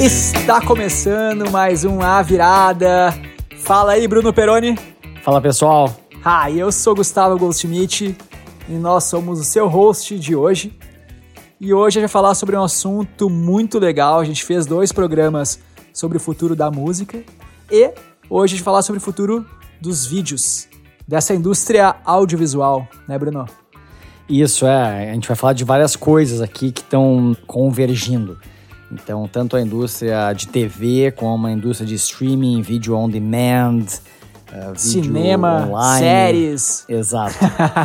Está começando mais um A Virada. Fala aí, Bruno Peroni. Fala pessoal. Ah, eu sou Gustavo Goldschmidt e nós somos o seu host de hoje. E hoje a gente vai falar sobre um assunto muito legal. A gente fez dois programas sobre o futuro da música e hoje a gente vai falar sobre o futuro dos vídeos, dessa indústria audiovisual, né, Bruno? Isso, é. A gente vai falar de várias coisas aqui que estão convergindo. Então, tanto a indústria de TV como a indústria de streaming, vídeo on demand, uh, cinema, online. séries. Exato.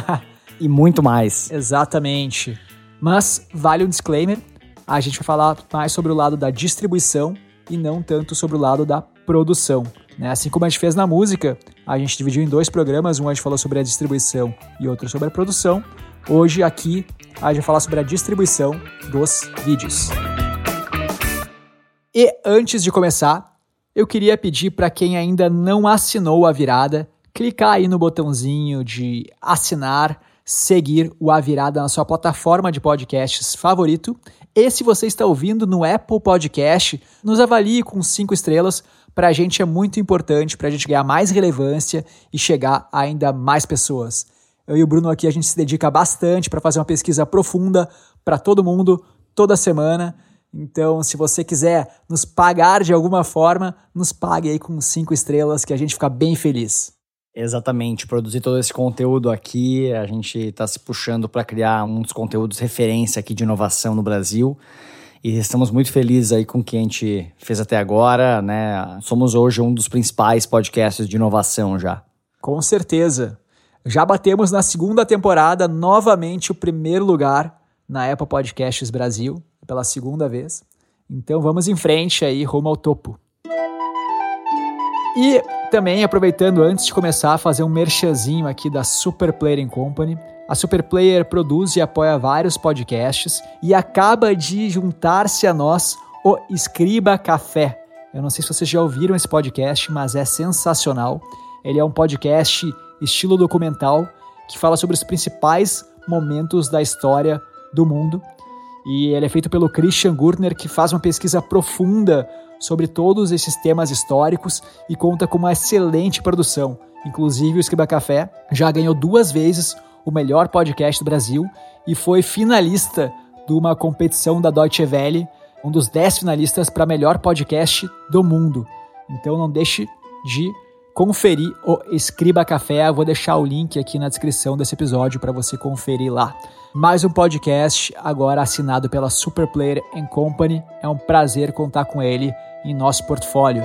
e muito mais. Exatamente. Mas vale um disclaimer: a gente vai falar mais sobre o lado da distribuição e não tanto sobre o lado da produção. Né? Assim como a gente fez na música, a gente dividiu em dois programas, um a gente falou sobre a distribuição e outro sobre a produção. Hoje aqui a gente vai falar sobre a distribuição dos vídeos. E antes de começar, eu queria pedir para quem ainda não assinou a virada, clicar aí no botãozinho de assinar, seguir o A Virada na sua plataforma de podcasts favorito. E se você está ouvindo no Apple Podcast, nos avalie com cinco estrelas. Para a gente é muito importante, para a gente ganhar mais relevância e chegar a ainda mais pessoas. Eu e o Bruno aqui a gente se dedica bastante para fazer uma pesquisa profunda para todo mundo, toda semana. Então, se você quiser nos pagar de alguma forma, nos pague aí com cinco estrelas que a gente fica bem feliz. Exatamente, produzir todo esse conteúdo aqui, a gente está se puxando para criar um dos conteúdos referência aqui de inovação no Brasil. E estamos muito felizes aí com o que a gente fez até agora, né? Somos hoje um dos principais podcasts de inovação já. Com certeza. Já batemos na segunda temporada novamente o primeiro lugar na Apple Podcasts Brasil pela segunda vez. Então vamos em frente aí, rumo ao topo. E também aproveitando antes de começar a fazer um merchanzinho aqui da Super Player Company. A Super Player produz e apoia vários podcasts e acaba de juntar-se a nós o Escriba Café. Eu não sei se vocês já ouviram esse podcast, mas é sensacional. Ele é um podcast estilo documental que fala sobre os principais momentos da história do mundo e ele é feito pelo Christian Gurtner, que faz uma pesquisa profunda sobre todos esses temas históricos e conta com uma excelente produção. Inclusive, o Escriba Café já ganhou duas vezes o melhor podcast do Brasil e foi finalista de uma competição da Deutsche Welle, um dos dez finalistas para melhor podcast do mundo. Então não deixe de conferir o Escriba Café. Eu vou deixar o link aqui na descrição desse episódio para você conferir lá. Mais um podcast agora assinado pela Superplayer Company. É um prazer contar com ele em nosso portfólio.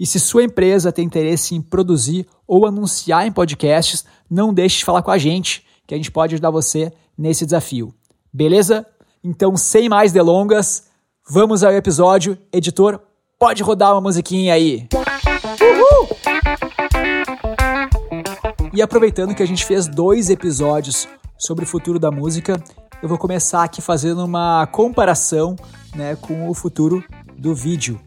E se sua empresa tem interesse em produzir ou anunciar em podcasts, não deixe de falar com a gente, que a gente pode ajudar você nesse desafio. Beleza? Então, sem mais delongas, vamos ao episódio. Editor, pode rodar uma musiquinha aí. Uhul! E aproveitando que a gente fez dois episódios sobre o futuro da música, eu vou começar aqui fazendo uma comparação né, com o futuro do vídeo.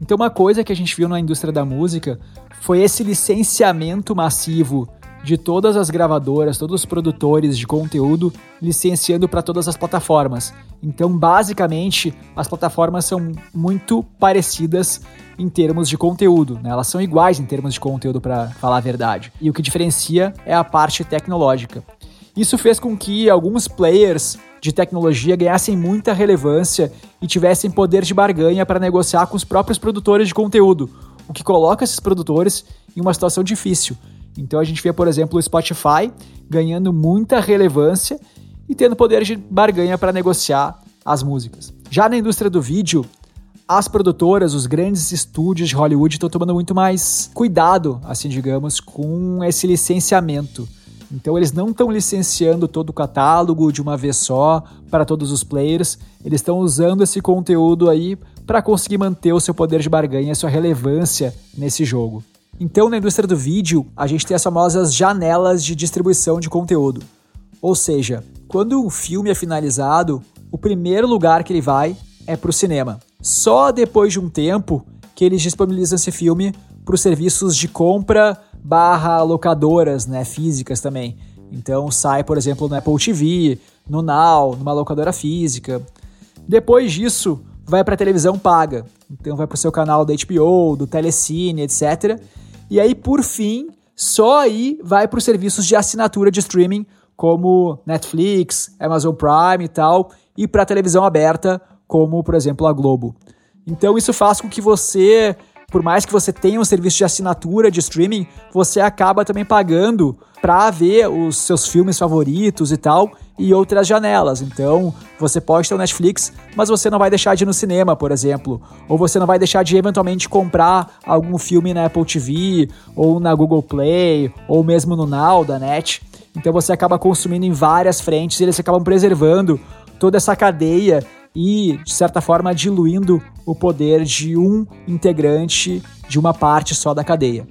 Então, uma coisa que a gente viu na indústria da música foi esse licenciamento massivo de todas as gravadoras, todos os produtores de conteúdo licenciando para todas as plataformas. Então, basicamente, as plataformas são muito parecidas em termos de conteúdo, né? elas são iguais em termos de conteúdo, para falar a verdade. E o que diferencia é a parte tecnológica. Isso fez com que alguns players de tecnologia ganhassem muita relevância e tivessem poder de barganha para negociar com os próprios produtores de conteúdo, o que coloca esses produtores em uma situação difícil. Então a gente vê, por exemplo, o Spotify ganhando muita relevância e tendo poder de barganha para negociar as músicas. Já na indústria do vídeo, as produtoras, os grandes estúdios de Hollywood estão tomando muito mais cuidado, assim digamos, com esse licenciamento. Então eles não estão licenciando todo o catálogo de uma vez só para todos os players, eles estão usando esse conteúdo aí para conseguir manter o seu poder de barganha, a sua relevância nesse jogo. Então, na indústria do vídeo, a gente tem as famosas janelas de distribuição de conteúdo. Ou seja, quando um filme é finalizado, o primeiro lugar que ele vai é para o cinema. Só depois de um tempo que eles disponibilizam esse filme para os serviços de compra barra locadoras né, físicas também. Então sai, por exemplo, no Apple TV, no Now, numa locadora física. Depois disso, vai para televisão paga. Então vai para o seu canal da HBO, do Telecine, etc. E aí, por fim, só aí vai para os serviços de assinatura de streaming, como Netflix, Amazon Prime e tal, e para televisão aberta, como, por exemplo, a Globo. Então isso faz com que você, por mais que você tenha um serviço de assinatura de streaming, você acaba também pagando para ver os seus filmes favoritos e tal e outras janelas. Então, você pode ter o Netflix, mas você não vai deixar de ir no cinema, por exemplo, ou você não vai deixar de eventualmente comprar algum filme na Apple TV ou na Google Play ou mesmo no Now da Net. Então você acaba consumindo em várias frentes e eles acabam preservando toda essa cadeia e, de certa forma, diluindo o poder de um integrante de uma parte só da cadeia.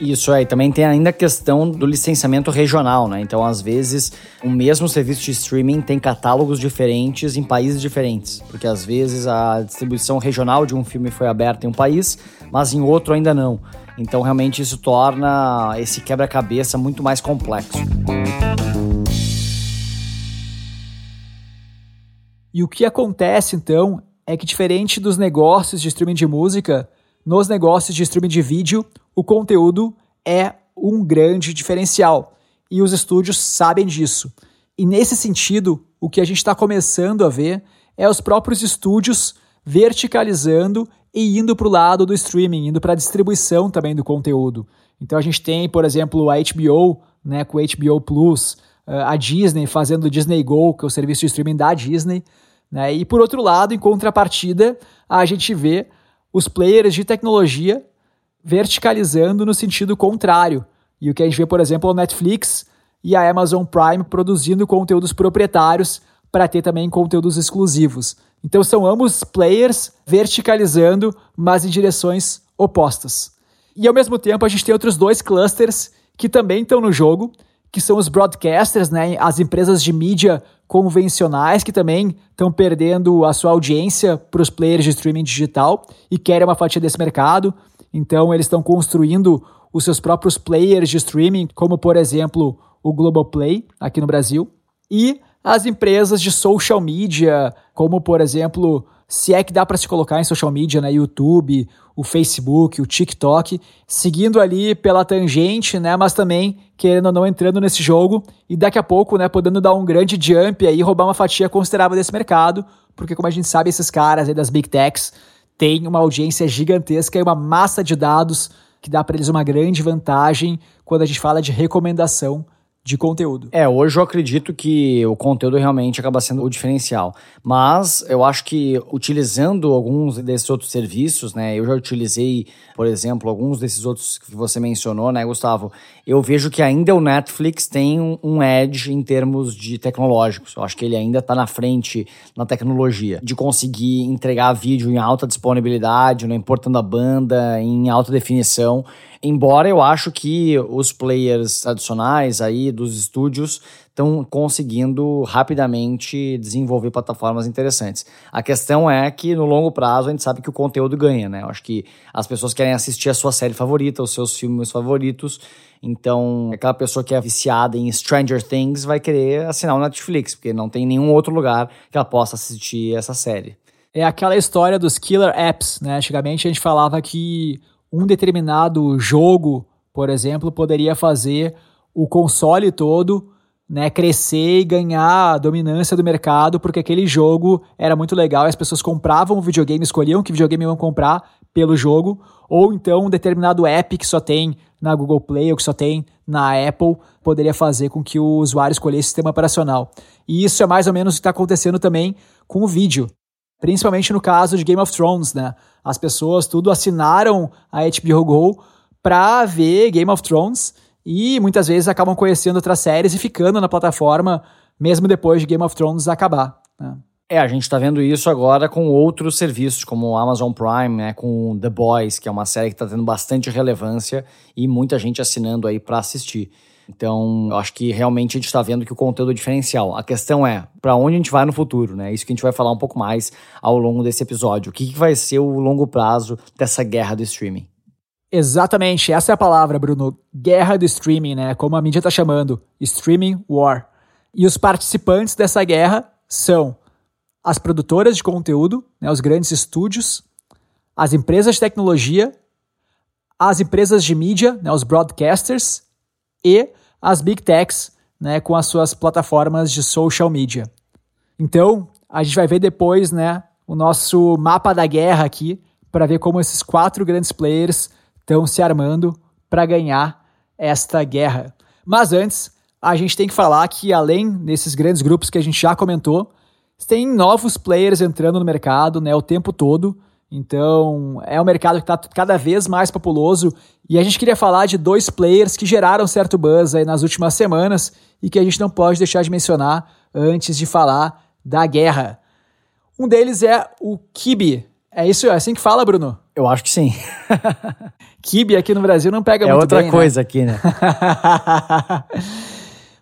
Isso aí, também tem ainda a questão do licenciamento regional, né? Então, às vezes, o mesmo serviço de streaming tem catálogos diferentes em países diferentes, porque às vezes a distribuição regional de um filme foi aberta em um país, mas em outro ainda não. Então, realmente, isso torna esse quebra-cabeça muito mais complexo. E o que acontece então é que, diferente dos negócios de streaming de música, nos negócios de streaming de vídeo, o conteúdo é um grande diferencial. E os estúdios sabem disso. E nesse sentido, o que a gente está começando a ver é os próprios estúdios verticalizando e indo para o lado do streaming, indo para a distribuição também do conteúdo. Então a gente tem, por exemplo, a HBO, né, com o HBO Plus, eh, a Disney fazendo o Disney Go, que é o serviço de streaming da Disney. Né? E por outro lado, em contrapartida, a gente vê os players de tecnologia verticalizando no sentido contrário. E o que a gente vê, por exemplo, é o Netflix e a Amazon Prime produzindo conteúdos proprietários para ter também conteúdos exclusivos. Então são ambos players verticalizando, mas em direções opostas. E ao mesmo tempo a gente tem outros dois clusters que também estão no jogo, que são os broadcasters, né, as empresas de mídia convencionais que também estão perdendo a sua audiência para os players de streaming digital e querem uma fatia desse mercado. Então eles estão construindo os seus próprios players de streaming, como por exemplo o Globoplay aqui no Brasil, e as empresas de social media, como por exemplo se é que dá para se colocar em social media, né, YouTube, o Facebook, o TikTok, seguindo ali pela tangente, né, mas também querendo ou não entrando nesse jogo e daqui a pouco, né, podendo dar um grande jump aí, roubar uma fatia considerável desse mercado, porque como a gente sabe, esses caras aí das big techs têm uma audiência gigantesca e uma massa de dados que dá para eles uma grande vantagem quando a gente fala de recomendação de conteúdo. É, hoje eu acredito que o conteúdo realmente acaba sendo o diferencial. Mas eu acho que utilizando alguns desses outros serviços, né? Eu já utilizei, por exemplo, alguns desses outros que você mencionou, né, Gustavo? Eu vejo que ainda o Netflix tem um edge em termos de tecnológicos. Eu acho que ele ainda está na frente na tecnologia de conseguir entregar vídeo em alta disponibilidade, não importando a banda, em alta definição. Embora eu acho que os players tradicionais aí dos estúdios estão conseguindo rapidamente desenvolver plataformas interessantes. A questão é que no longo prazo a gente sabe que o conteúdo ganha, né? Eu acho que as pessoas querem assistir a sua série favorita, os seus filmes favoritos. Então, aquela pessoa que é viciada em Stranger Things vai querer assinar o Netflix, porque não tem nenhum outro lugar que ela possa assistir essa série. É aquela história dos killer apps, né? Antigamente a gente falava que um determinado jogo, por exemplo, poderia fazer o console todo né, crescer e ganhar a dominância do mercado, porque aquele jogo era muito legal e as pessoas compravam o videogame, escolhiam que videogame iam comprar pelo jogo, ou então um determinado app que só tem na Google Play ou que só tem na Apple poderia fazer com que o usuário escolhesse o sistema operacional. E isso é mais ou menos o que está acontecendo também com o vídeo. Principalmente no caso de Game of Thrones, né? As pessoas tudo assinaram a HBO Go para ver Game of Thrones e muitas vezes acabam conhecendo outras séries e ficando na plataforma mesmo depois de Game of Thrones acabar. Né? É, a gente está vendo isso agora com outros serviços, como o Amazon Prime, né, com The Boys, que é uma série que está tendo bastante relevância e muita gente assinando aí para assistir. Então, eu acho que realmente a gente está vendo que o conteúdo é diferencial. A questão é, para onde a gente vai no futuro, né? Isso que a gente vai falar um pouco mais ao longo desse episódio. O que, que vai ser o longo prazo dessa guerra do streaming? Exatamente, essa é a palavra, Bruno. Guerra do streaming, né? Como a mídia está chamando. Streaming War. E os participantes dessa guerra são as produtoras de conteúdo, né, os grandes estúdios, as empresas de tecnologia, as empresas de mídia, né, os broadcasters e as big techs, né, com as suas plataformas de social media. Então, a gente vai ver depois, né, o nosso mapa da guerra aqui para ver como esses quatro grandes players estão se armando para ganhar esta guerra. Mas antes, a gente tem que falar que além desses grandes grupos que a gente já comentou, tem novos players entrando no mercado, né, o tempo todo. Então, é um mercado que está cada vez mais populoso e a gente queria falar de dois players que geraram certo buzz aí nas últimas semanas e que a gente não pode deixar de mencionar antes de falar da guerra. Um deles é o Kibi. É isso, é assim que fala, Bruno? Eu acho que sim. Kibe aqui no Brasil não pega é muito bem, É outra coisa né? aqui, né?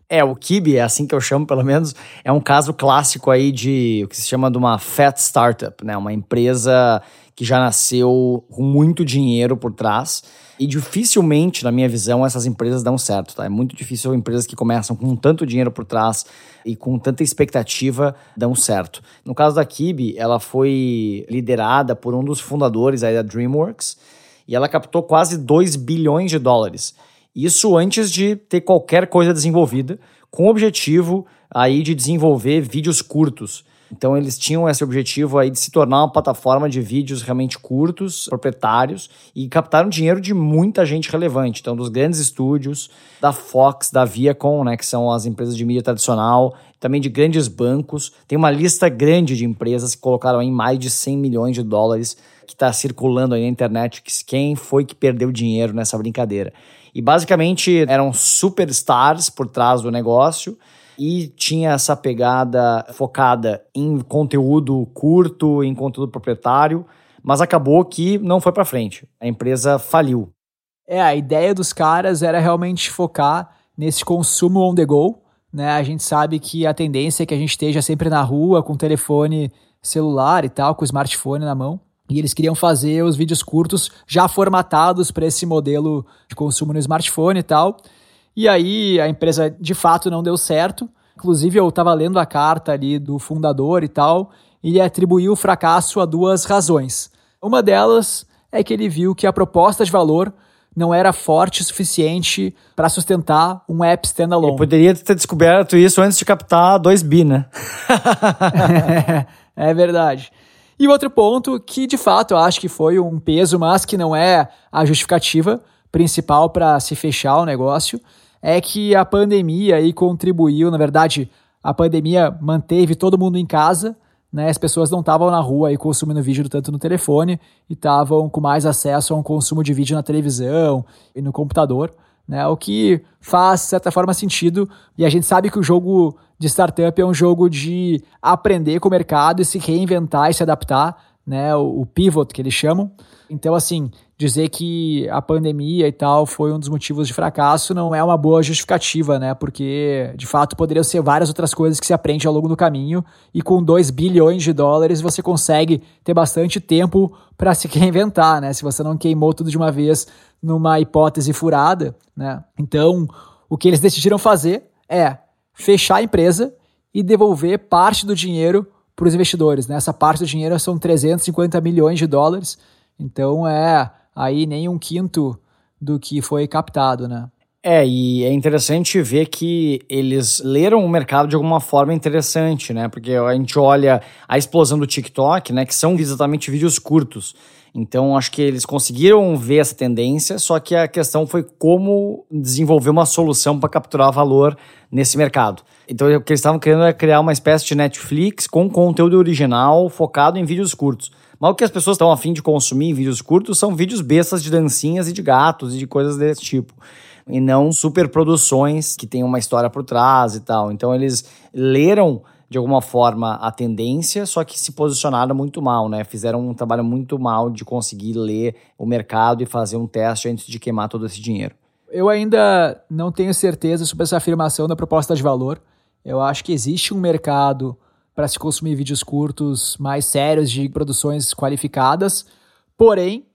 é, o Kibe, é assim que eu chamo pelo menos, é um caso clássico aí de o que se chama de uma fat startup, né? Uma empresa que já nasceu com muito dinheiro por trás e dificilmente, na minha visão, essas empresas dão certo, tá? É muito difícil empresas que começam com tanto dinheiro por trás e com tanta expectativa dão certo. No caso da Kibe, ela foi liderada por um dos fundadores aí da DreamWorks e ela captou quase 2 bilhões de dólares. Isso antes de ter qualquer coisa desenvolvida, com o objetivo aí de desenvolver vídeos curtos. Então eles tinham esse objetivo aí de se tornar uma plataforma de vídeos realmente curtos, proprietários e captaram dinheiro de muita gente relevante. Então dos grandes estúdios, da Fox, da Viacom, né, que são as empresas de mídia tradicional, também de grandes bancos. Tem uma lista grande de empresas que colocaram aí mais de 100 milhões de dólares que está circulando aí na internet, que quem foi que perdeu dinheiro nessa brincadeira. E basicamente eram superstars por trás do negócio e tinha essa pegada focada em conteúdo curto, em conteúdo proprietário, mas acabou que não foi para frente. A empresa faliu. É, a ideia dos caras era realmente focar nesse consumo on the go, né? A gente sabe que a tendência é que a gente esteja sempre na rua com telefone celular e tal, com o smartphone na mão. E eles queriam fazer os vídeos curtos já formatados para esse modelo de consumo no smartphone e tal. E aí a empresa de fato não deu certo. Inclusive eu estava lendo a carta ali do fundador e tal, e ele atribuiu o fracasso a duas razões. Uma delas é que ele viu que a proposta de valor não era forte o suficiente para sustentar um app standalone. Ele poderia ter descoberto isso antes de captar 2 bi, né? é, é verdade. E outro ponto, que de fato eu acho que foi um peso, mas que não é a justificativa principal para se fechar o negócio, é que a pandemia aí contribuiu, na verdade, a pandemia manteve todo mundo em casa, né? As pessoas não estavam na rua aí consumindo vídeo tanto no telefone e estavam com mais acesso a um consumo de vídeo na televisão e no computador, né? O que faz, de certa forma, sentido. E a gente sabe que o jogo de startup é um jogo de aprender com o mercado e se reinventar e se adaptar, né? O, o pivot que eles chamam. Então, assim, dizer que a pandemia e tal foi um dos motivos de fracasso não é uma boa justificativa, né? Porque, de fato, poderiam ser várias outras coisas que se aprende ao longo do caminho e com 2 bilhões de dólares você consegue ter bastante tempo para se reinventar, né? Se você não queimou tudo de uma vez numa hipótese furada, né? Então, o que eles decidiram fazer é fechar a empresa e devolver parte do dinheiro para os investidores, né? Essa parte do dinheiro são 350 milhões de dólares. Então, é aí nem um quinto do que foi captado, né? É, e é interessante ver que eles leram o mercado de alguma forma interessante, né? Porque a gente olha a explosão do TikTok, né? Que são exatamente vídeos curtos. Então, acho que eles conseguiram ver essa tendência, só que a questão foi como desenvolver uma solução para capturar valor nesse mercado. Então, o que eles estavam querendo é criar uma espécie de Netflix com conteúdo original focado em vídeos curtos. Mas o que as pessoas estão afim de consumir em vídeos curtos são vídeos bestas de dancinhas e de gatos e de coisas desse tipo. E não superproduções que tem uma história por trás e tal. Então eles leram de alguma forma a tendência, só que se posicionaram muito mal, né? Fizeram um trabalho muito mal de conseguir ler o mercado e fazer um teste antes de queimar todo esse dinheiro. Eu ainda não tenho certeza sobre essa afirmação da proposta de valor. Eu acho que existe um mercado para se consumir vídeos curtos mais sérios de produções qualificadas. Porém,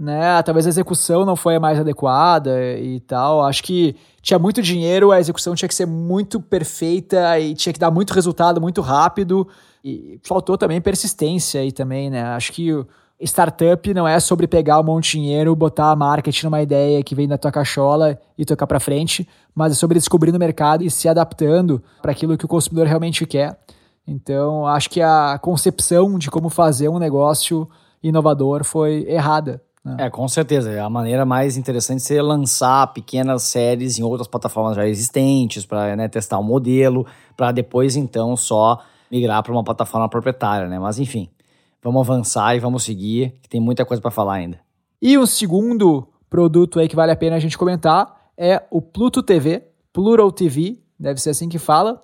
né? Talvez a execução não foi a mais adequada e tal. Acho que tinha muito dinheiro, a execução tinha que ser muito perfeita e tinha que dar muito resultado muito rápido. E faltou também persistência aí também, né? Acho que startup não é sobre pegar um monte de dinheiro, botar marketing numa ideia que vem da tua cachola e tocar para frente, mas é sobre descobrir no mercado e se adaptando para aquilo que o consumidor realmente quer. Então, acho que a concepção de como fazer um negócio inovador foi errada. Né? É, com certeza. A maneira mais interessante seria lançar pequenas séries em outras plataformas já existentes para né, testar o um modelo, para depois então só migrar para uma plataforma proprietária, né? Mas enfim, vamos avançar e vamos seguir, que tem muita coisa para falar ainda. E o segundo produto aí que vale a pena a gente comentar é o Pluto TV, Plural TV, deve ser assim que fala,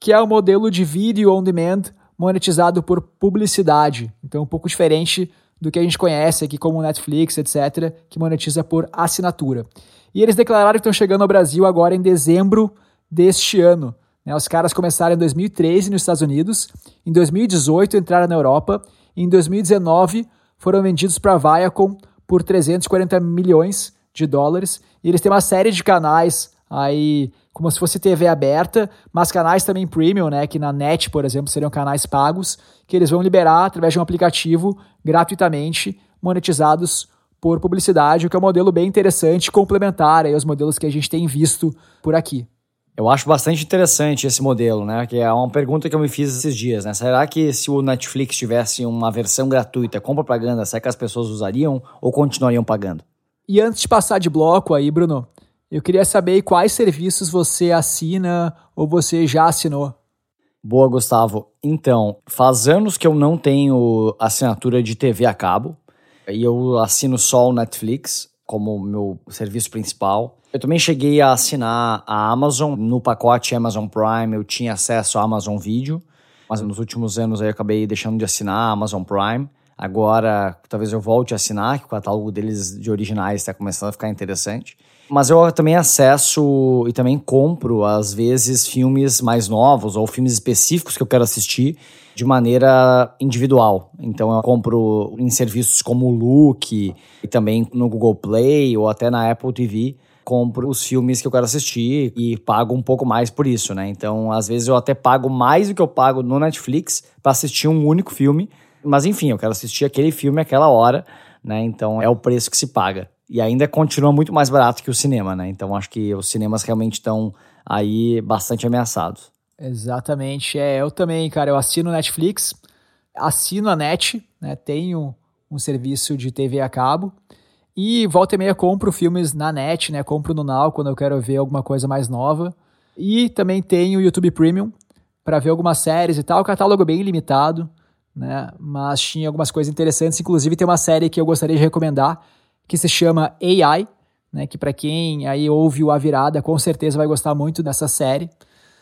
que é o modelo de vídeo on demand monetizado por publicidade. Então, um pouco diferente do que a gente conhece aqui como Netflix, etc., que monetiza por assinatura. E eles declararam que estão chegando ao Brasil agora em dezembro deste ano. Né? Os caras começaram em 2013 nos Estados Unidos, em 2018 entraram na Europa, e em 2019 foram vendidos para a Viacom por 340 milhões de dólares. E eles têm uma série de canais aí como se fosse TV aberta, mas canais também premium, né, que na net, por exemplo, seriam canais pagos, que eles vão liberar através de um aplicativo gratuitamente, monetizados por publicidade, o que é um modelo bem interessante, complementar aí aos modelos que a gente tem visto por aqui. Eu acho bastante interessante esse modelo, né? Que é uma pergunta que eu me fiz esses dias, né? Será que se o Netflix tivesse uma versão gratuita com propaganda, será que as pessoas usariam ou continuariam pagando? E antes de passar de bloco aí, Bruno, eu queria saber quais serviços você assina ou você já assinou. Boa, Gustavo. Então, faz anos que eu não tenho assinatura de TV a cabo e eu assino só o Netflix como meu serviço principal. Eu também cheguei a assinar a Amazon. No pacote Amazon Prime eu tinha acesso à Amazon Video, mas nos últimos anos eu acabei deixando de assinar a Amazon Prime. Agora, talvez eu volte a assinar, que o catálogo deles de originais está começando a ficar interessante. Mas eu também acesso e também compro, às vezes, filmes mais novos ou filmes específicos que eu quero assistir de maneira individual. Então eu compro em serviços como o Look e também no Google Play ou até na Apple TV. Compro os filmes que eu quero assistir e pago um pouco mais por isso, né? Então, às vezes eu até pago mais do que eu pago no Netflix para assistir um único filme. Mas enfim, eu quero assistir aquele filme aquela hora, né? Então é o preço que se paga. E ainda continua muito mais barato que o cinema, né? Então acho que os cinemas realmente estão aí bastante ameaçados. Exatamente. É, eu também, cara, eu assino Netflix, assino a Net, né? Tenho um serviço de TV a cabo. E volta e meia compro filmes na net, né? Compro no Now quando eu quero ver alguma coisa mais nova. E também tenho o YouTube Premium para ver algumas séries e tal. O catálogo bem limitado, né? Mas tinha algumas coisas interessantes. Inclusive tem uma série que eu gostaria de recomendar que se chama AI, né, que para quem aí ouve o A Virada, com certeza vai gostar muito dessa série.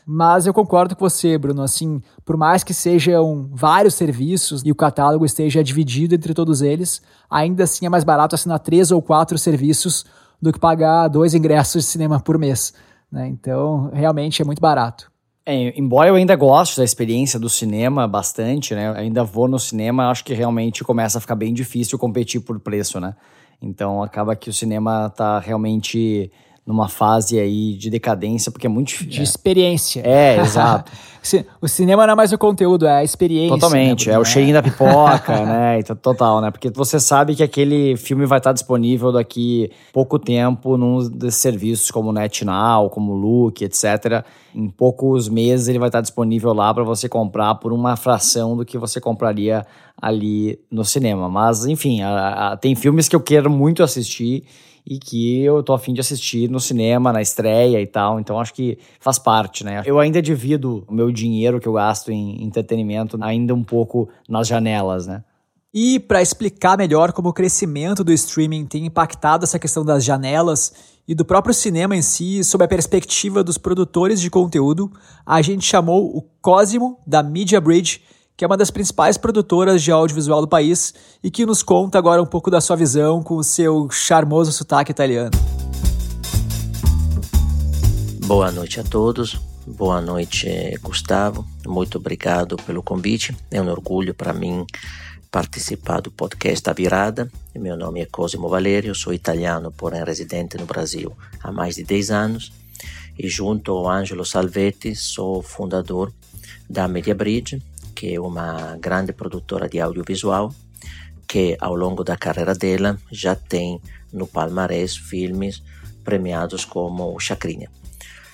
Mas eu concordo com você, Bruno, assim, por mais que sejam vários serviços e o catálogo esteja dividido entre todos eles, ainda assim é mais barato assinar três ou quatro serviços do que pagar dois ingressos de cinema por mês. Né? Então, realmente é muito barato. É, embora eu ainda goste da experiência do cinema bastante, né? Ainda vou no cinema, acho que realmente começa a ficar bem difícil competir por preço, né? Então acaba que o cinema está realmente numa fase aí de decadência, porque é muito difícil. De experiência. É, exato. o cinema não é mais o conteúdo, é a experiência. Totalmente, né, é o cheirinho da pipoca, né? Total, né? Porque você sabe que aquele filme vai estar disponível daqui pouco tempo num desses serviços como NetNow, como Look, etc. Em poucos meses ele vai estar disponível lá para você comprar por uma fração do que você compraria ali no cinema. Mas, enfim, a, a, tem filmes que eu quero muito assistir e que eu tô afim de assistir no cinema, na estreia e tal. Então acho que faz parte, né? Eu ainda divido o meu dinheiro que eu gasto em entretenimento ainda um pouco nas janelas, né? E para explicar melhor como o crescimento do streaming tem impactado essa questão das janelas e do próprio cinema em si, sob a perspectiva dos produtores de conteúdo, a gente chamou o Cosimo da Media Bridge que é uma das principais produtoras de audiovisual do país e que nos conta agora um pouco da sua visão com o seu charmoso sotaque italiano. Boa noite a todos. Boa noite, Gustavo. Muito obrigado pelo convite. É um orgulho para mim participar do podcast A Virada. Meu nome é Cosimo Valerio, sou italiano, porém residente no Brasil há mais de 10 anos. E junto ao Angelo Salvetti sou fundador da Media Que é uma grande produtora de audiovisual, que ao longo da carreira dela já tem no palmarés filmes premiados como Chacrinha.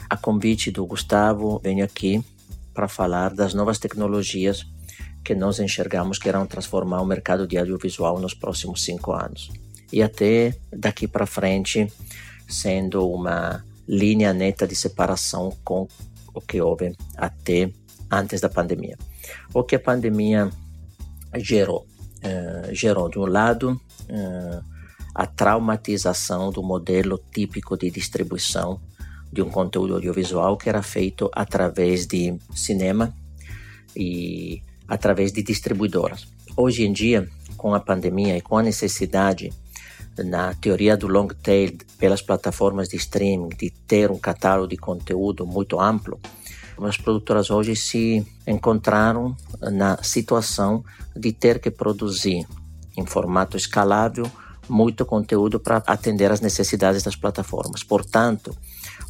A convite do Gustavo, venho aqui para falar das novas tecnologias que nós enxergamos que irão transformar o mercado de audiovisual nos próximos cinco anos. E até daqui para frente, sendo uma linha neta de separação com o que houve até antes da pandemia. O que a pandemia gerou? Uh, gerou, de um lado, uh, a traumatização do modelo típico de distribuição de um conteúdo audiovisual que era feito através de cinema e através de distribuidoras. Hoje em dia, com a pandemia e com a necessidade na teoria do long tail pelas plataformas de streaming de ter um catálogo de conteúdo muito amplo, as produtoras hoje se encontraram na situação de ter que produzir em formato escalável muito conteúdo para atender às necessidades das plataformas. Portanto,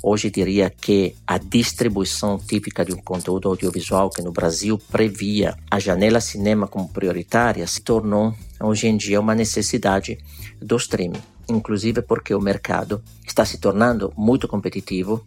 Hoje diria que a distribuição típica de um conteúdo audiovisual que no Brasil previa a janela cinema como prioritária se tornou hoje em dia uma necessidade do streaming, inclusive porque o mercado está se tornando muito competitivo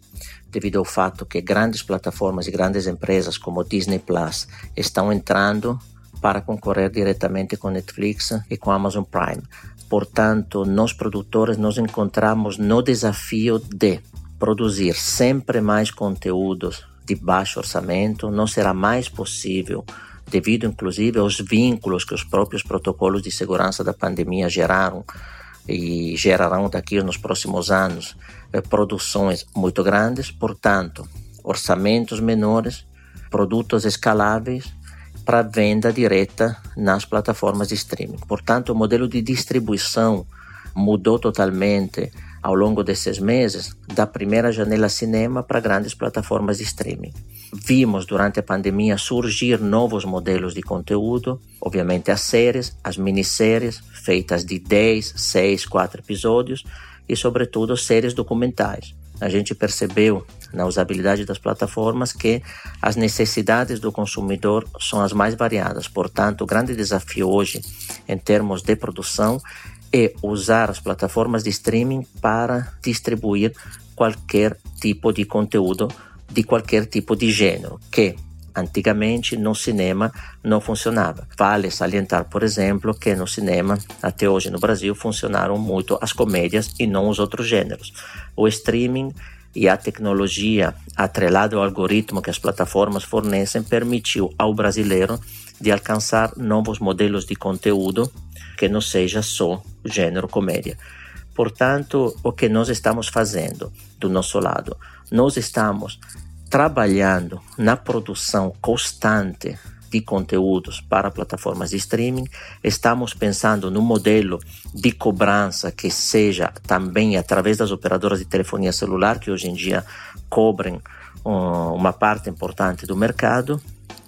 devido ao fato que grandes plataformas e grandes empresas como Disney Plus estão entrando para concorrer diretamente com Netflix e com Amazon Prime. Portanto, nós produtores nos encontramos no desafio de produzir sempre mais conteúdos de baixo orçamento não será mais possível devido inclusive aos vínculos que os próprios protocolos de segurança da pandemia geraram e gerarão daqui nos próximos anos eh, produções muito grandes, portanto, orçamentos menores, produtos escaláveis para venda direta nas plataformas de streaming. Portanto, o modelo de distribuição mudou totalmente ao longo desses meses da primeira janela cinema para grandes plataformas de streaming. Vimos durante a pandemia surgir novos modelos de conteúdo, obviamente as séries, as minisséries feitas de 10, 6, 4 episódios e, sobretudo, séries documentais. A gente percebeu na usabilidade das plataformas que as necessidades do consumidor são as mais variadas. Portanto, o grande desafio hoje, em termos de produção, é usar as plataformas de streaming para distribuir qualquer tipo de conteúdo de qualquer tipo de gênero, que antigamente no cinema não funcionava. Vale salientar, por exemplo, que no cinema, até hoje no Brasil, funcionaram muito as comédias e não os outros gêneros. O streaming e a tecnologia atrelada ao algoritmo que as plataformas fornecem permitiu ao brasileiro de alcançar novos modelos de conteúdo que não seja só gênero comédia. Portanto, o que nós estamos fazendo do nosso lado? Nós estamos trabalhando na produção constante de conteúdos para plataformas de streaming. Estamos pensando no modelo de cobrança que seja também através das operadoras de telefonia celular, que hoje em dia cobrem uma parte importante do mercado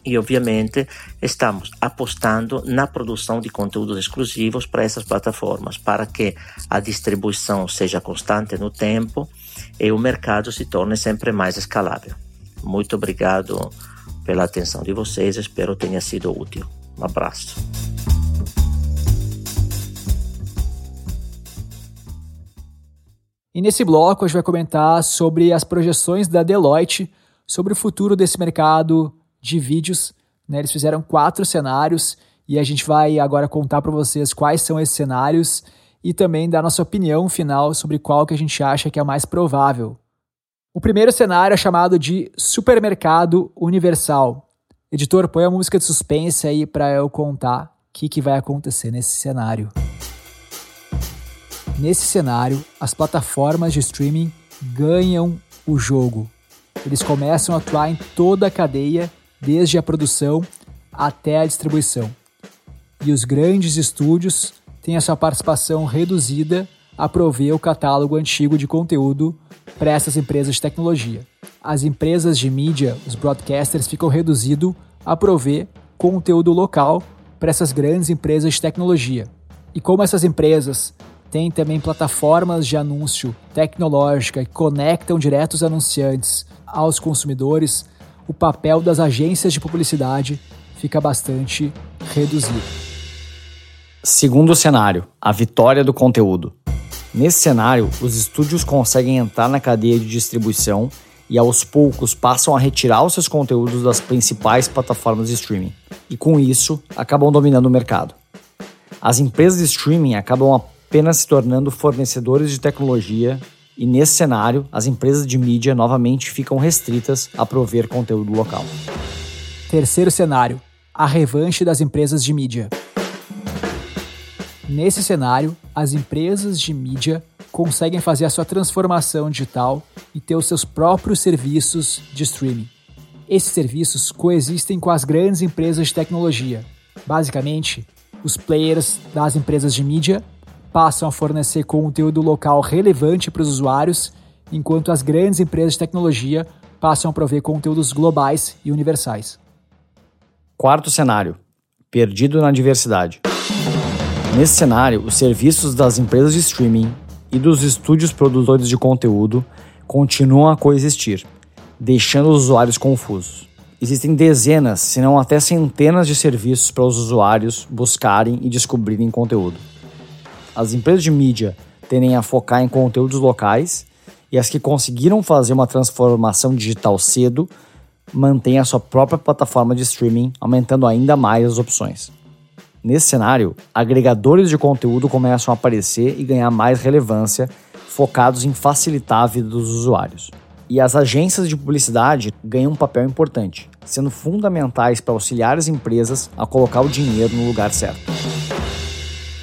e, obviamente, estamos apostando na produção de conteúdos exclusivos para essas plataformas, para que a distribuição seja constante no tempo e o mercado se torne sempre mais escalável. Muito obrigado pela atenção de vocês, espero tenha sido útil. Um abraço. E nesse bloco a gente vai comentar sobre as projeções da Deloitte sobre o futuro desse mercado de vídeos. Né? Eles fizeram quatro cenários e a gente vai agora contar para vocês quais são esses cenários e também dar nossa opinião final sobre qual que a gente acha que é mais provável. O primeiro cenário é chamado de supermercado universal. Editor, põe a música de suspense aí para eu contar o que, que vai acontecer nesse cenário. Nesse cenário, as plataformas de streaming ganham o jogo. Eles começam a atuar em toda a cadeia desde a produção até a distribuição. E os grandes estúdios têm a sua participação reduzida a prover o catálogo antigo de conteúdo para essas empresas de tecnologia. As empresas de mídia, os broadcasters, ficam reduzidos a prover conteúdo local para essas grandes empresas de tecnologia. E como essas empresas têm também plataformas de anúncio tecnológica que conectam direto os anunciantes aos consumidores, o papel das agências de publicidade fica bastante reduzido. Segundo cenário, a vitória do conteúdo. Nesse cenário, os estúdios conseguem entrar na cadeia de distribuição e aos poucos passam a retirar os seus conteúdos das principais plataformas de streaming. E com isso, acabam dominando o mercado. As empresas de streaming acabam apenas se tornando fornecedores de tecnologia e nesse cenário, as empresas de mídia novamente ficam restritas a prover conteúdo local. Terceiro cenário: a revanche das empresas de mídia. Nesse cenário, as empresas de mídia conseguem fazer a sua transformação digital e ter os seus próprios serviços de streaming. Esses serviços coexistem com as grandes empresas de tecnologia. Basicamente, os players das empresas de mídia passam a fornecer conteúdo local relevante para os usuários, enquanto as grandes empresas de tecnologia passam a prover conteúdos globais e universais. Quarto cenário: perdido na diversidade. Nesse cenário, os serviços das empresas de streaming e dos estúdios produtores de conteúdo continuam a coexistir, deixando os usuários confusos. Existem dezenas, se não até centenas de serviços para os usuários buscarem e descobrirem conteúdo. As empresas de mídia tendem a focar em conteúdos locais e as que conseguiram fazer uma transformação digital cedo mantêm a sua própria plataforma de streaming, aumentando ainda mais as opções. Nesse cenário, agregadores de conteúdo começam a aparecer e ganhar mais relevância, focados em facilitar a vida dos usuários. E as agências de publicidade ganham um papel importante, sendo fundamentais para auxiliar as empresas a colocar o dinheiro no lugar certo.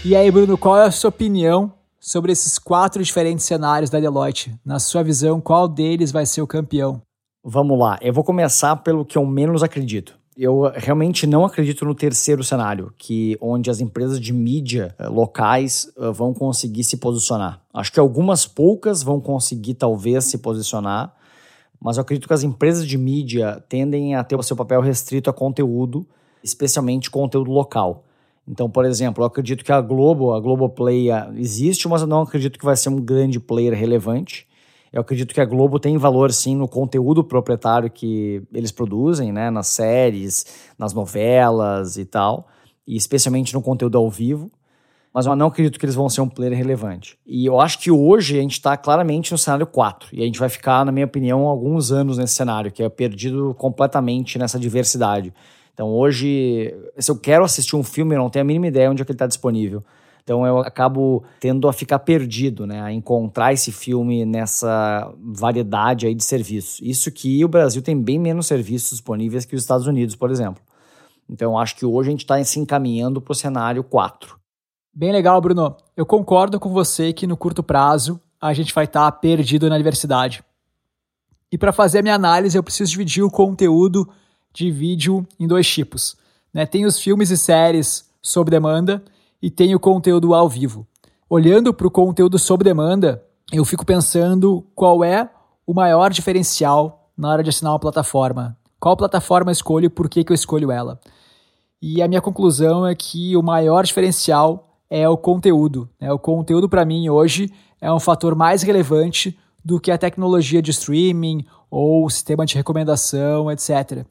E aí, Bruno, qual é a sua opinião sobre esses quatro diferentes cenários da Deloitte? Na sua visão, qual deles vai ser o campeão? Vamos lá, eu vou começar pelo que eu menos acredito. Eu realmente não acredito no terceiro cenário, que onde as empresas de mídia eh, locais uh, vão conseguir se posicionar. Acho que algumas poucas vão conseguir talvez se posicionar, mas eu acredito que as empresas de mídia tendem a ter o seu papel restrito a conteúdo, especialmente conteúdo local. Então, por exemplo, eu acredito que a Globo, a Globoplay existe, mas eu não acredito que vai ser um grande player relevante. Eu acredito que a Globo tem valor sim no conteúdo proprietário que eles produzem, né, nas séries, nas novelas e tal, e especialmente no conteúdo ao vivo. Mas eu não acredito que eles vão ser um player relevante. E eu acho que hoje a gente está claramente no cenário 4. E a gente vai ficar, na minha opinião, alguns anos nesse cenário, que é perdido completamente nessa diversidade. Então hoje, se eu quero assistir um filme, eu não tenho a mínima ideia onde é que ele está disponível. Então eu acabo tendo a ficar perdido, né? A encontrar esse filme nessa variedade aí de serviços. Isso que o Brasil tem bem menos serviços disponíveis que os Estados Unidos, por exemplo. Então acho que hoje a gente está se encaminhando para o cenário 4. Bem legal, Bruno. Eu concordo com você que no curto prazo a gente vai estar tá perdido na diversidade. E para fazer a minha análise, eu preciso dividir o conteúdo de vídeo em dois tipos. Né? Tem os filmes e séries sob demanda e tem o conteúdo ao vivo. Olhando para o conteúdo sob demanda, eu fico pensando qual é o maior diferencial na hora de assinar uma plataforma. Qual plataforma eu escolho e por que, que eu escolho ela? E a minha conclusão é que o maior diferencial é o conteúdo. Né? O conteúdo, para mim, hoje é um fator mais relevante do que a tecnologia de streaming ou o sistema de recomendação, etc.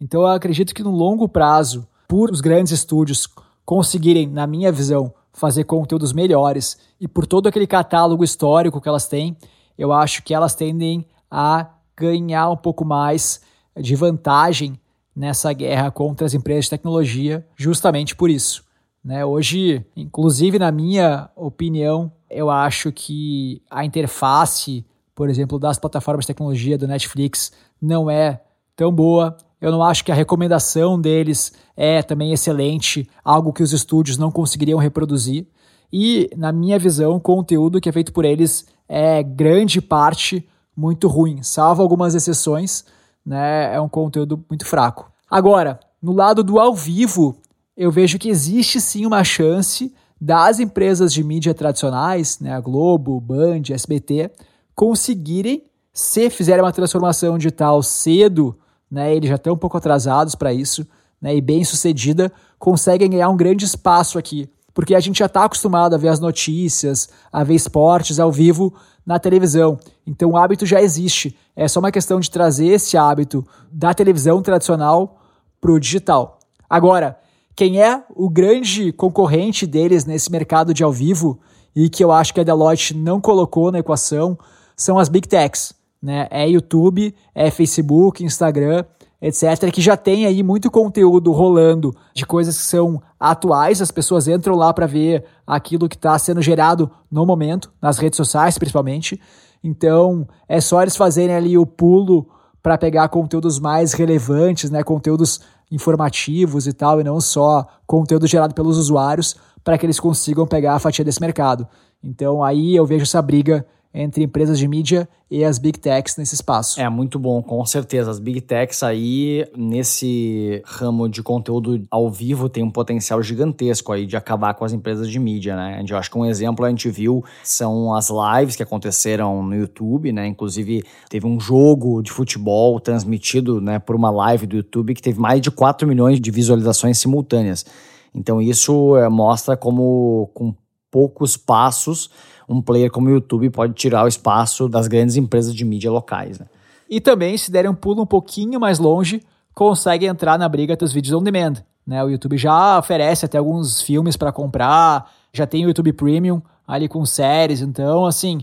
Então eu acredito que no longo prazo, por os grandes estúdios conseguirem, na minha visão, fazer conteúdos melhores e por todo aquele catálogo histórico que elas têm, eu acho que elas tendem a ganhar um pouco mais de vantagem nessa guerra contra as empresas de tecnologia, justamente por isso. Né? Hoje, inclusive na minha opinião, eu acho que a interface, por exemplo, das plataformas de tecnologia do Netflix não é tão boa. Eu não acho que a recomendação deles é também excelente, algo que os estúdios não conseguiriam reproduzir. E, na minha visão, o conteúdo que é feito por eles é grande parte muito ruim, salvo algumas exceções, né? É um conteúdo muito fraco. Agora, no lado do ao vivo, eu vejo que existe sim uma chance das empresas de mídia tradicionais, né, a Globo, Band, SBT, conseguirem, se fizerem uma transformação digital cedo né? Eles já estão um pouco atrasados para isso, né, e bem sucedida conseguem ganhar um grande espaço aqui. Porque a gente já está acostumado a ver as notícias, a ver esportes ao vivo na televisão. Então o hábito já existe. É só uma questão de trazer esse hábito da televisão tradicional para o digital. Agora, quem é o grande concorrente deles nesse mercado de ao vivo e que eu acho que a Deloitte não colocou na equação são as Big Techs. Né? É YouTube, é Facebook, Instagram, etc., que já tem aí muito conteúdo rolando de coisas que são atuais, as pessoas entram lá para ver aquilo que está sendo gerado no momento, nas redes sociais principalmente. Então, é só eles fazerem ali o pulo para pegar conteúdos mais relevantes, né, conteúdos informativos e tal, e não só conteúdo gerado pelos usuários, para que eles consigam pegar a fatia desse mercado. Então, aí eu vejo essa briga entre empresas de mídia e as big techs nesse espaço. É muito bom, com certeza. As big techs aí, nesse ramo de conteúdo ao vivo, tem um potencial gigantesco aí de acabar com as empresas de mídia, né? Eu acho que um exemplo a gente viu são as lives que aconteceram no YouTube, né? Inclusive, teve um jogo de futebol transmitido né, por uma live do YouTube que teve mais de 4 milhões de visualizações simultâneas. Então, isso é, mostra como, com poucos passos, um player como o YouTube pode tirar o espaço das grandes empresas de mídia locais. Né? E também, se derem um pulo um pouquinho mais longe, consegue entrar na briga dos vídeos on demand. Né? O YouTube já oferece até alguns filmes para comprar, já tem o YouTube Premium ali com séries, então, assim,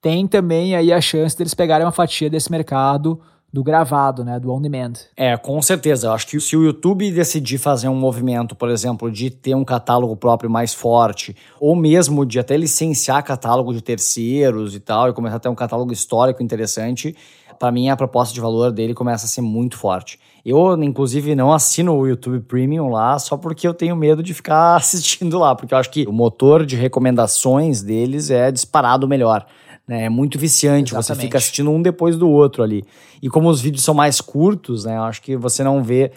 tem também aí a chance deles pegarem uma fatia desse mercado do gravado, né, do on demand. É, com certeza. Eu acho que se o YouTube decidir fazer um movimento, por exemplo, de ter um catálogo próprio mais forte, ou mesmo de até licenciar catálogo de terceiros e tal, e começar a ter um catálogo histórico interessante, para mim a proposta de valor dele começa a ser muito forte. Eu, inclusive, não assino o YouTube Premium lá só porque eu tenho medo de ficar assistindo lá, porque eu acho que o motor de recomendações deles é disparado melhor. Né? É muito viciante, Exatamente. você fica assistindo um depois do outro ali. E como os vídeos são mais curtos, né? Eu acho que você não vê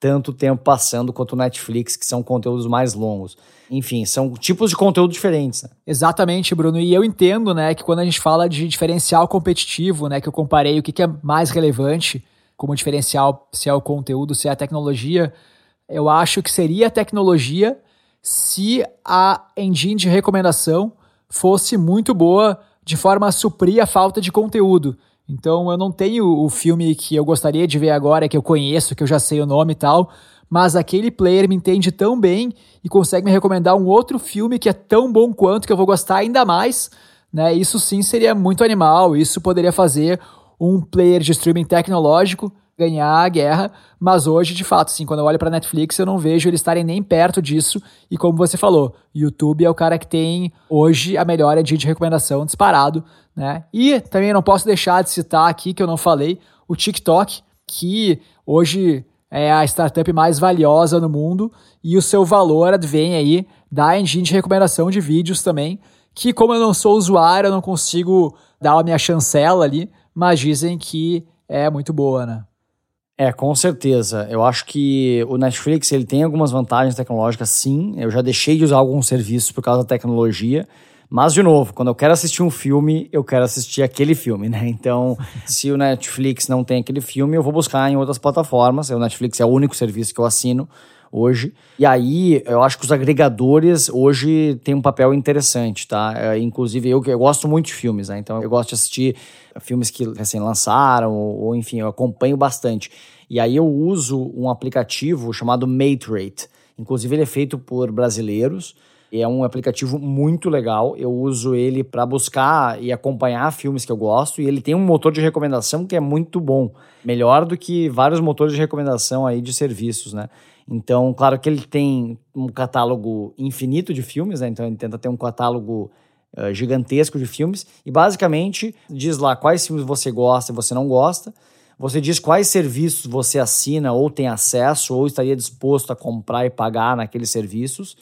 tanto tempo passando quanto o Netflix, que são conteúdos mais longos. Enfim, são tipos de conteúdo diferentes. Né? Exatamente, Bruno. E eu entendo, né, que quando a gente fala de diferencial competitivo, né, que eu comparei o que, que é mais relevante como diferencial, se é o conteúdo, se é a tecnologia, eu acho que seria a tecnologia se a engine de recomendação fosse muito boa de forma a suprir a falta de conteúdo. Então eu não tenho o filme que eu gostaria de ver agora, que eu conheço, que eu já sei o nome e tal, mas aquele player me entende tão bem e consegue me recomendar um outro filme que é tão bom quanto que eu vou gostar ainda mais, né? Isso sim seria muito animal, isso poderia fazer um player de streaming tecnológico ganhar a guerra, mas hoje, de fato, sim, quando eu olho para Netflix, eu não vejo eles estarem nem perto disso. E como você falou, YouTube é o cara que tem hoje a melhor engine de recomendação disparado, né? E também não posso deixar de citar aqui que eu não falei o TikTok, que hoje é a startup mais valiosa no mundo e o seu valor advém aí da engine de recomendação de vídeos também, que como eu não sou usuário, eu não consigo dar a minha chancela ali, mas dizem que é muito boa, né? É, com certeza. Eu acho que o Netflix ele tem algumas vantagens tecnológicas, sim. Eu já deixei de usar alguns serviços por causa da tecnologia. Mas, de novo, quando eu quero assistir um filme, eu quero assistir aquele filme, né? Então, se o Netflix não tem aquele filme, eu vou buscar em outras plataformas. O Netflix é o único serviço que eu assino hoje. E aí, eu acho que os agregadores hoje têm um papel interessante, tá? É, inclusive, eu, eu gosto muito de filmes, né? Então, eu gosto de assistir filmes que recém lançaram, ou, ou enfim, eu acompanho bastante. E aí eu uso um aplicativo chamado Materate. Inclusive, ele é feito por brasileiros. É um aplicativo muito legal. Eu uso ele para buscar e acompanhar filmes que eu gosto. E ele tem um motor de recomendação que é muito bom. Melhor do que vários motores de recomendação aí de serviços, né? Então, claro que ele tem um catálogo infinito de filmes, né? Então ele tenta ter um catálogo uh, gigantesco de filmes e basicamente diz lá quais filmes você gosta e você não gosta. Você diz quais serviços você assina ou tem acesso ou estaria disposto a comprar e pagar naqueles serviços.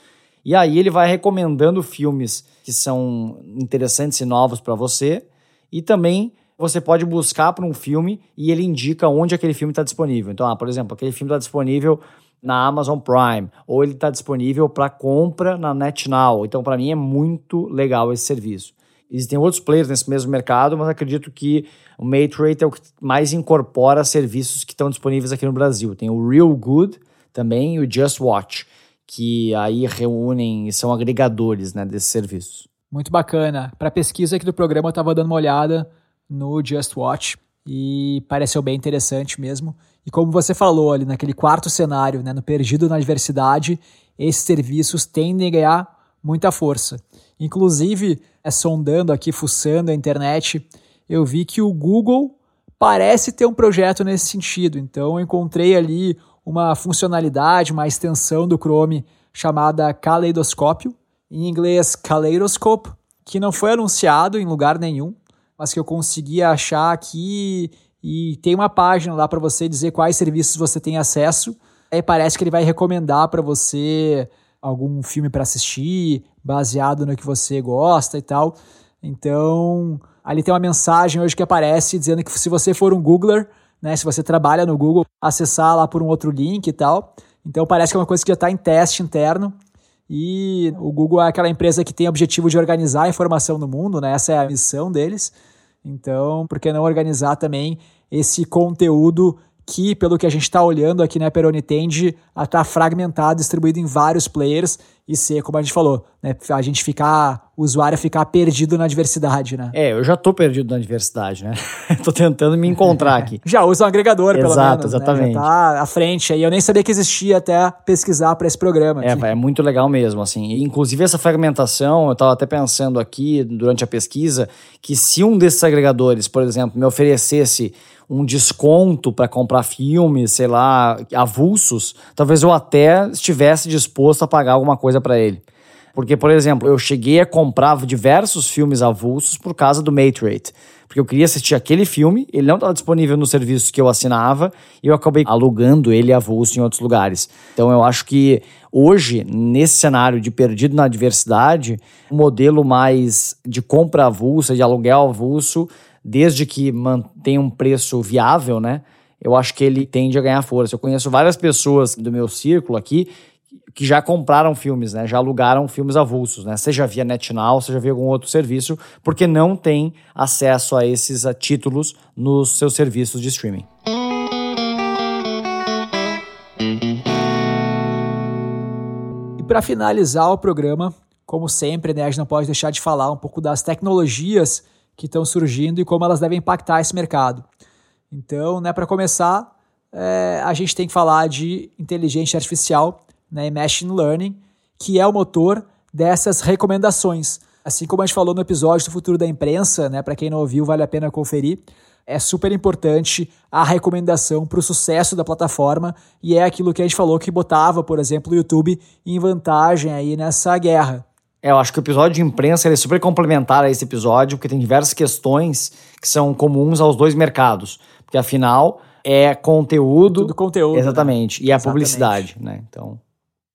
E aí ele vai recomendando filmes que são interessantes e novos para você. E também você pode buscar para um filme e ele indica onde aquele filme está disponível. Então, ah, por exemplo, aquele filme está disponível na Amazon Prime, ou ele está disponível para compra na NetNow. Então, para mim, é muito legal esse serviço. Existem outros players nesse mesmo mercado, mas acredito que o Matrate é o que mais incorpora serviços que estão disponíveis aqui no Brasil. Tem o Real Good, também, e o Just Watch, que aí reúnem, são agregadores né, desses serviços. Muito bacana. Para pesquisa aqui do programa, eu estava dando uma olhada no Just Watch e pareceu bem interessante mesmo. E como você falou ali naquele quarto cenário, né, no Perdido na Diversidade, esses serviços tendem a ganhar muita força. Inclusive, é, sondando aqui, fuçando a internet, eu vi que o Google parece ter um projeto nesse sentido. Então, eu encontrei ali uma funcionalidade, uma extensão do Chrome chamada Kaleidoscópio, em inglês Kaleidoscope, que não foi anunciado em lugar nenhum, mas que eu consegui achar aqui e tem uma página lá para você dizer quais serviços você tem acesso. Aí parece que ele vai recomendar para você algum filme para assistir, baseado no que você gosta e tal. Então, ali tem uma mensagem hoje que aparece dizendo que se você for um Googler, né, se você trabalha no Google, acessar lá por um outro link e tal. Então, parece que é uma coisa que já está em teste interno. E o Google é aquela empresa que tem o objetivo de organizar a informação no mundo, né? Essa é a missão deles. Então, por que não organizar também esse conteúdo que, pelo que a gente está olhando aqui né, Peroni, tende a estar tá fragmentado, distribuído em vários players e ser, como a gente falou, né, a gente ficar, o usuário ficar perdido na diversidade, né? É, eu já tô perdido na diversidade, né? tô tentando me encontrar aqui. já usa um agregador, pelo Exato, menos. exatamente. Né? Já tá à frente aí. Eu nem sabia que existia até pesquisar para esse programa. É, é muito legal mesmo, assim. Inclusive essa fragmentação, eu tava até pensando aqui durante a pesquisa que se um desses agregadores, por exemplo, me oferecesse um desconto para comprar filmes, sei lá, avulsos, talvez eu até estivesse disposto a pagar alguma coisa para ele. Porque, por exemplo, eu cheguei a comprar diversos filmes avulsos por causa do Matrate. Porque eu queria assistir aquele filme, ele não estava disponível no serviço que eu assinava, e eu acabei alugando ele avulso em outros lugares. Então eu acho que hoje, nesse cenário de perdido na diversidade, um modelo mais de compra avulsa, de aluguel avulso, desde que mantenha um preço viável, né? Eu acho que ele tende a ganhar força. Eu conheço várias pessoas do meu círculo aqui que já compraram filmes, né? Já alugaram filmes avulsos, né? Seja via NetNow, seja via algum outro serviço, porque não tem acesso a esses a títulos nos seus serviços de streaming. E para finalizar o programa, como sempre, né, a gente não pode deixar de falar um pouco das tecnologias que estão surgindo e como elas devem impactar esse mercado. Então, né, para começar, é, a gente tem que falar de inteligência artificial né, e machine learning, que é o motor dessas recomendações. Assim como a gente falou no episódio do Futuro da Imprensa, né, para quem não ouviu, vale a pena conferir. É super importante a recomendação para o sucesso da plataforma e é aquilo que a gente falou que botava, por exemplo, o YouTube em vantagem aí nessa guerra. É, eu acho que o episódio de imprensa é super complementar a esse episódio, porque tem diversas questões que são comuns aos dois mercados. Porque afinal é conteúdo. Tudo conteúdo. Exatamente. Né? E a publicidade, né? Então.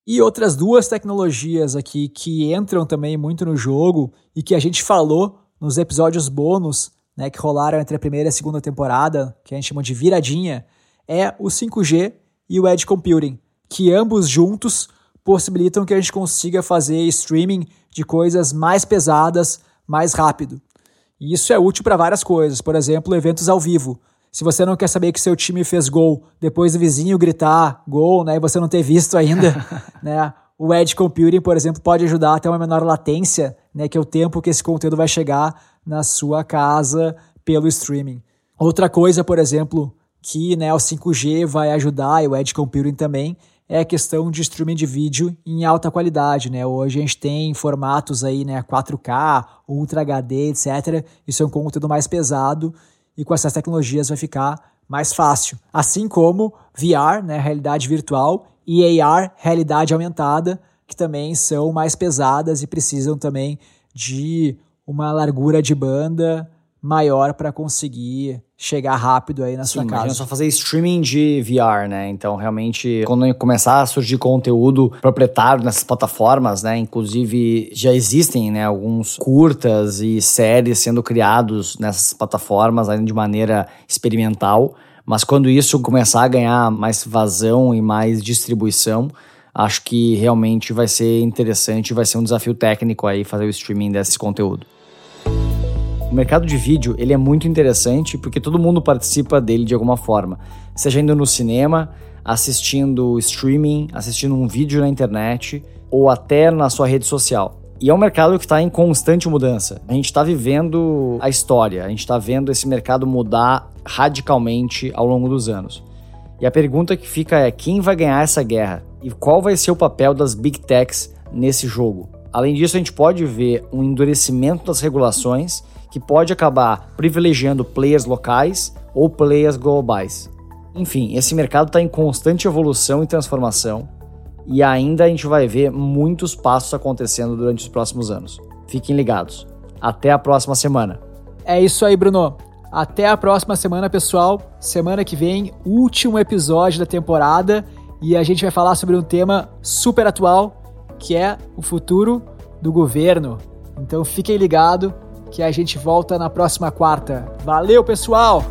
E outras duas tecnologias aqui que entram também muito no jogo e que a gente falou nos episódios bônus, né, que rolaram entre a primeira e a segunda temporada, que a gente chama de viradinha, é o 5G e o Edge Computing, que ambos juntos possibilitam que a gente consiga fazer streaming de coisas mais pesadas mais rápido. E isso é útil para várias coisas, por exemplo, eventos ao vivo. Se você não quer saber que seu time fez gol depois do vizinho gritar gol, né, e você não ter visto ainda, né, o Edge Computing, por exemplo, pode ajudar a ter uma menor latência, né, que é o tempo que esse conteúdo vai chegar na sua casa pelo streaming. Outra coisa, por exemplo, que né, o 5G vai ajudar e o Edge Computing também é a questão de streaming de vídeo em alta qualidade, né? Hoje a gente tem formatos aí, né, 4K, Ultra HD, etc. Isso é um conteúdo mais pesado e com essas tecnologias vai ficar mais fácil. Assim como VR, né, realidade virtual, e AR, realidade aumentada, que também são mais pesadas e precisam também de uma largura de banda maior para conseguir chegar rápido aí na Sim, sua casa. Imagina só fazer streaming de VR, né? Então, realmente, quando começar a surgir conteúdo proprietário nessas plataformas, né? Inclusive, já existem, né, alguns curtas e séries sendo criados nessas plataformas ainda de maneira experimental. Mas quando isso começar a ganhar mais vazão e mais distribuição, acho que realmente vai ser interessante, vai ser um desafio técnico aí fazer o streaming desse conteúdo. O mercado de vídeo ele é muito interessante porque todo mundo participa dele de alguma forma, seja indo no cinema, assistindo streaming, assistindo um vídeo na internet ou até na sua rede social. E é um mercado que está em constante mudança. A gente está vivendo a história, a gente está vendo esse mercado mudar radicalmente ao longo dos anos. E a pergunta que fica é: quem vai ganhar essa guerra? E qual vai ser o papel das big techs nesse jogo? Além disso, a gente pode ver um endurecimento das regulações que pode acabar privilegiando players locais ou players globais. Enfim, esse mercado está em constante evolução e transformação e ainda a gente vai ver muitos passos acontecendo durante os próximos anos. Fiquem ligados. Até a próxima semana. É isso aí, Bruno. Até a próxima semana, pessoal. Semana que vem, último episódio da temporada e a gente vai falar sobre um tema super atual, que é o futuro do governo. Então fiquem ligados que a gente volta na próxima quarta. Valeu, pessoal!